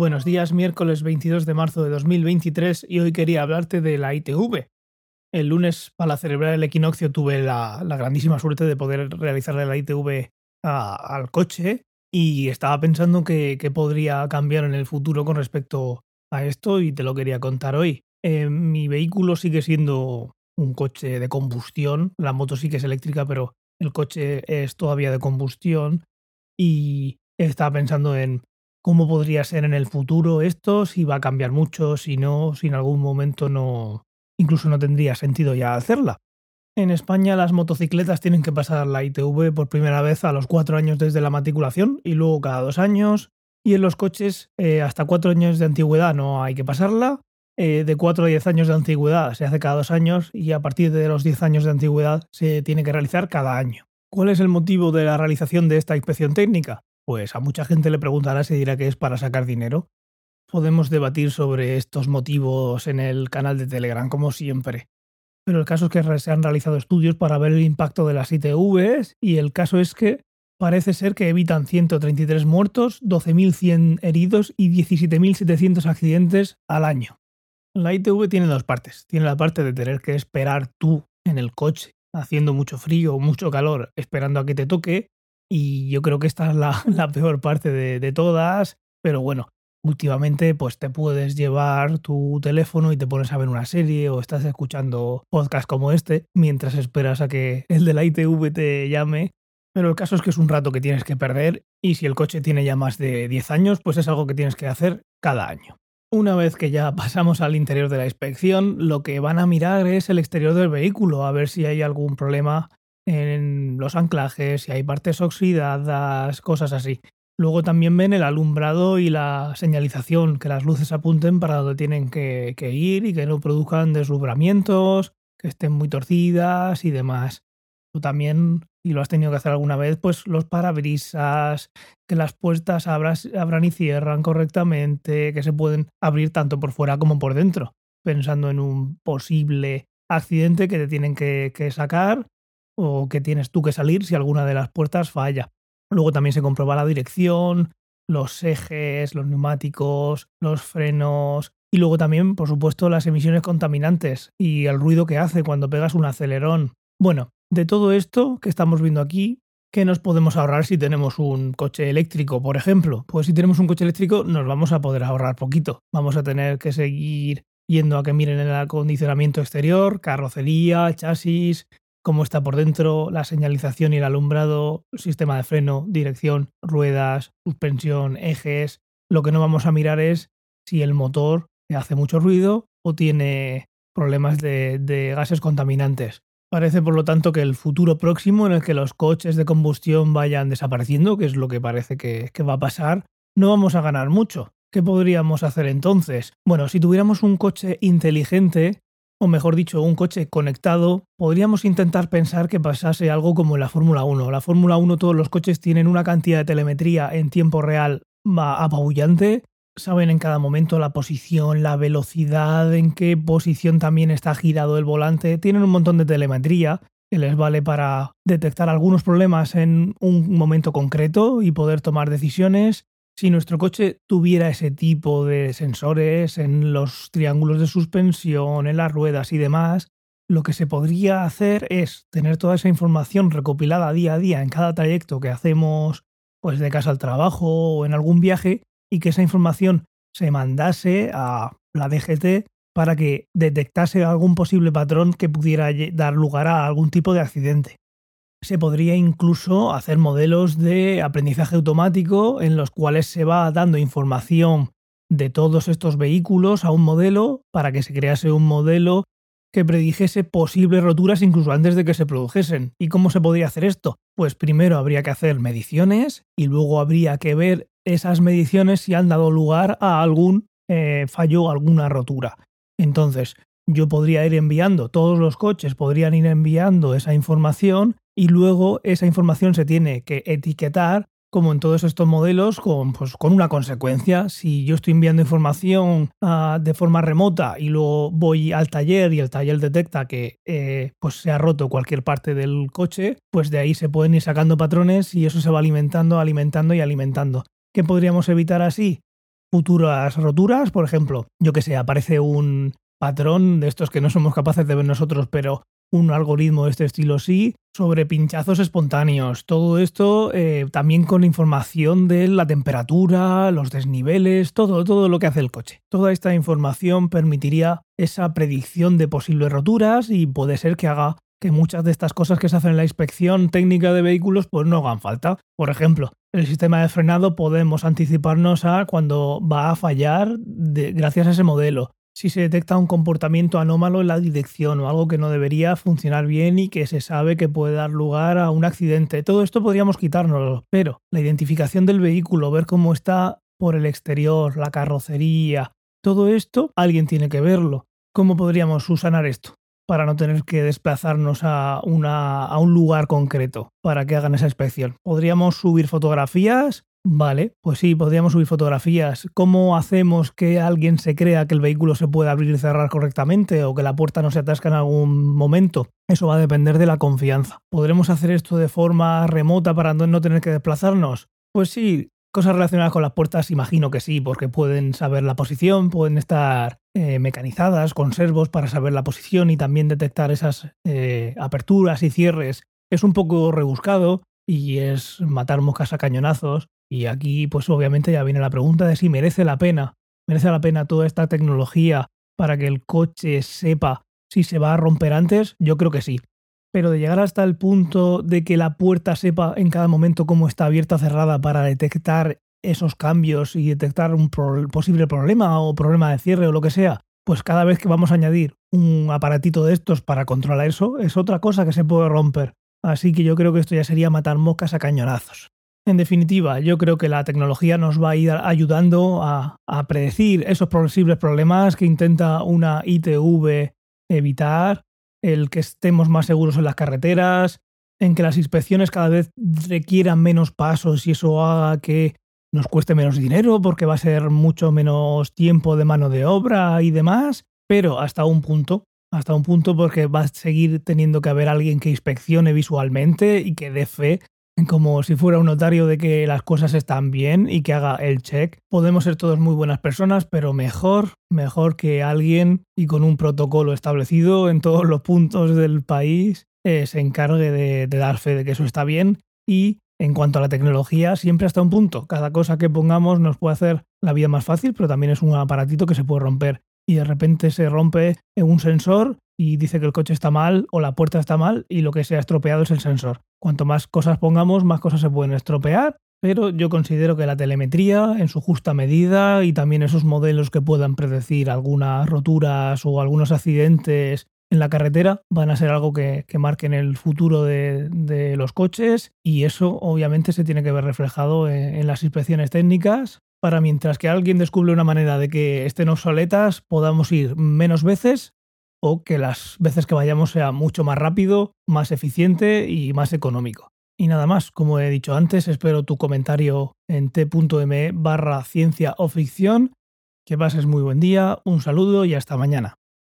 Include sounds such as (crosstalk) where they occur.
Buenos días, miércoles 22 de marzo de 2023 y hoy quería hablarte de la ITV. El lunes, para celebrar el equinoccio, tuve la, grandísima suerte de poder realizarle la ITV al coche y estaba pensando que, podría cambiar en el futuro con respecto a esto y te lo quería contar hoy. Eh, mi vehículo sigue siendo un coche de combustión, la moto sí que es eléctrica, pero el coche es todavía de combustión y estaba pensando en cómo podría ser en el futuro esto, si va a cambiar mucho, si no, si en algún momento no, incluso no tendría sentido ya hacerla. En España las motocicletas tienen que pasar la ITV por primera vez a los cuatro años desde la matriculación y luego cada dos años. Y en los coches eh, hasta cuatro años de antigüedad no hay que pasarla. Eh, de cuatro a diez años de antigüedad se hace cada dos años y a partir de los diez años de antigüedad se tiene que realizar cada año. ¿Cuál es el motivo de la realización de esta inspección técnica? Pues a mucha gente le preguntará si dirá que es para sacar dinero. Podemos debatir sobre estos motivos en el canal de Telegram, como siempre. Pero el caso es que se han realizado estudios para ver el impacto de las ITVs y el caso es que parece ser que evitan 133 muertos, 12.100 heridos y 17.700 accidentes al año. La ITV tiene dos partes. Tiene la parte de tener que esperar tú en el coche, haciendo mucho frío o mucho calor, esperando a que te toque, y yo creo que esta es la, (laughs) peor parte de, todas, pero bueno, últimamente pues te puedes llevar tu teléfono y te pones a ver una serie o estás escuchando podcasts como este mientras esperas a que el de la ITV te llame. Pero el caso es que es un rato que tienes que perder y si el coche tiene ya más de 10 años, pues es algo que tienes que hacer cada año. Una vez que ya (laughs) pasamos al interior de la inspección, lo que van a mirar es el exterior del vehículo, a ver si hay algún problema en los anclajes, si hay partes oxidadas, cosas así. Luego también ven el alumbrado y la señalización, que las luces apunten para donde tienen que, ir y que no produzcan deslumbramientos, que estén muy torcidas y demás. Tú también, y lo has tenido que hacer alguna vez, pues los parabrisas, que las puertas abran y cierran correctamente, que se pueden abrir tanto por fuera como por dentro, pensando en un posible accidente que te tienen que sacar o que tienes tú que salir si alguna de las puertas falla. Luego también se comprueba la dirección, los ejes, los neumáticos, los frenos y luego también, por supuesto, las emisiones contaminantes y el ruido que hace cuando pegas un acelerón. Bueno, de todo esto que estamos viendo aquí, ¿qué nos podemos ahorrar si tenemos un coche eléctrico, por ejemplo? Pues si tenemos un coche eléctrico nos vamos a poder ahorrar poquito. Vamos a tener que seguir yendo a que miren el acondicionamiento exterior, carrocería, chasis, cómo está por dentro, la señalización y el alumbrado, sistema de freno, dirección, ruedas, suspensión, ejes. Lo que no vamos a mirar es si el motor hace mucho ruido o tiene problemas de, gases contaminantes. Parece, por lo tanto, que el futuro próximo en el que los coches de combustión vayan desapareciendo, que es lo que parece que va a pasar, no vamos a ganar mucho. ¿Qué podríamos hacer entonces? Bueno, si tuviéramos un coche inteligente, o mejor dicho, un coche conectado, podríamos intentar pensar que pasase algo como en la Fórmula 1. La Fórmula 1 todos los coches tienen una cantidad de telemetría en tiempo real apabullante. Saben en cada momento la posición, la velocidad, en qué posición también está girado el volante. Tienen un montón de telemetría que les vale para detectar algunos problemas en un momento concreto y poder tomar decisiones. Si nuestro coche tuviera ese tipo de sensores en los triángulos de suspensión, en las ruedas y demás, lo que se podría hacer es tener toda esa información recopilada día a día en cada trayecto que hacemos pues de casa al trabajo o en algún viaje y que esa información se mandase a la DGT para que detectase algún posible patrón que pudiera dar lugar a algún tipo de accidente se podría incluso hacer modelos de aprendizaje automático en los cuales se va dando información de todos estos vehículos a un modelo para que se crease un modelo que predijese posibles roturas incluso antes de que se produjesen. ¿Y cómo se podría hacer esto? Pues primero habría que hacer mediciones y luego habría que ver esas mediciones si han dado lugar a algún eh, fallo alguna rotura. Entonces, yo podría ir enviando, todos los coches podrían ir enviando esa información y luego esa información se tiene que etiquetar como en todos estos modelos, con, pues, con una consecuencia. Si yo estoy enviando información ah, de forma remota y luego voy al taller y el taller detecta que eh, pues se ha roto cualquier parte del coche, pues de ahí se pueden ir sacando patrones y eso se va alimentando, alimentando y alimentando. ¿Qué podríamos evitar así? futuras roturas. Por ejemplo, yo que sé, aparece un patrón de estos que no somos capaces de ver nosotros, pero un algoritmo de este estilo sí, sobre pinchazos espontáneos. Todo esto eh, también con información de la temperatura, los desniveles, todo, todo lo que hace el coche. Toda esta información permitiría esa predicción de posibles roturas y puede ser que haga que muchas de estas cosas que se hacen en la inspección técnica de vehículos pues no hagan falta. Por ejemplo, el sistema de frenado podemos anticiparnos a cuando va a fallar gracias a ese modelo si se detecta un comportamiento anómalo en la dirección o algo que no debería funcionar bien y que se sabe que puede dar lugar a un accidente. Todo esto podríamos quitárnoslo, pero la identificación del vehículo, ver cómo está por el exterior, la carrocería, todo esto alguien tiene que verlo. ¿Cómo podríamos usanar esto? Para no tener que desplazarnos a, una, a un lugar concreto para que hagan esa inspección. Podríamos subir fotografías Vale, pues sí, podríamos subir fotografías. ¿Cómo hacemos que alguien se crea que el vehículo se puede abrir y cerrar correctamente o que la puerta no se atasca en algún momento? Eso va a depender de la confianza. ¿Podremos hacer esto de forma remota para no tener que desplazarnos? Pues sí, cosas relacionadas con las puertas imagino que sí, porque pueden saber la posición, pueden estar eh, mecanizadas con servos para saber la posición y también detectar esas eh, aperturas y cierres. Es un poco rebuscado y es matar moscas a cañonazos, y aquí, pues obviamente ya viene la pregunta de si merece la pena, merece la pena toda esta tecnología para que el coche sepa si se va a romper antes, yo creo que sí. Pero de llegar hasta el punto de que la puerta sepa en cada momento cómo está abierta o cerrada para detectar esos cambios y detectar un posible problema o problema de cierre o lo que sea, pues cada vez que vamos a añadir un aparatito de estos para controlar eso, es otra cosa que se puede romper. Así que yo creo que esto ya sería matar moscas a cañonazos. En definitiva, yo creo que la tecnología nos va a ir ayudando a, predecir esos posibles problemas que intenta una ITV evitar, el que estemos más seguros en las carreteras, en que las inspecciones cada vez requieran menos pasos y eso haga que nos cueste menos dinero porque va a ser mucho menos tiempo de mano de obra y demás, pero hasta un punto, hasta un punto porque va a seguir teniendo que haber alguien que inspeccione visualmente y que dé fe como si fuera un notario de que las cosas están bien y que haga el check. Podemos ser todos muy buenas personas, pero mejor, mejor que alguien y con un protocolo establecido en todos los puntos del país eh, se encargue de, de dar fe de que eso está bien y en cuanto a la tecnología, siempre hasta un punto. Cada cosa que pongamos nos puede hacer la vida más fácil, pero también es un aparatito que se puede romper. Y de repente se rompe un sensor y dice que el coche está mal o la puerta está mal y lo que se ha estropeado es el sensor. Cuanto más cosas pongamos, más cosas se pueden estropear, pero yo considero que la telemetría en su justa medida y también esos modelos que puedan predecir algunas roturas o algunos accidentes en la carretera van a ser algo que, marquen el futuro de, los coches y eso obviamente se tiene que ver reflejado en las inspecciones técnicas. Para mientras que alguien descubre una manera de que estén obsoletas podamos ir menos veces o que las veces que vayamos sea mucho más rápido, más eficiente y más económico. Y nada más, como he dicho antes, espero tu comentario en t.me barra ciencia o ficción. Que pases muy buen día, un saludo y hasta mañana.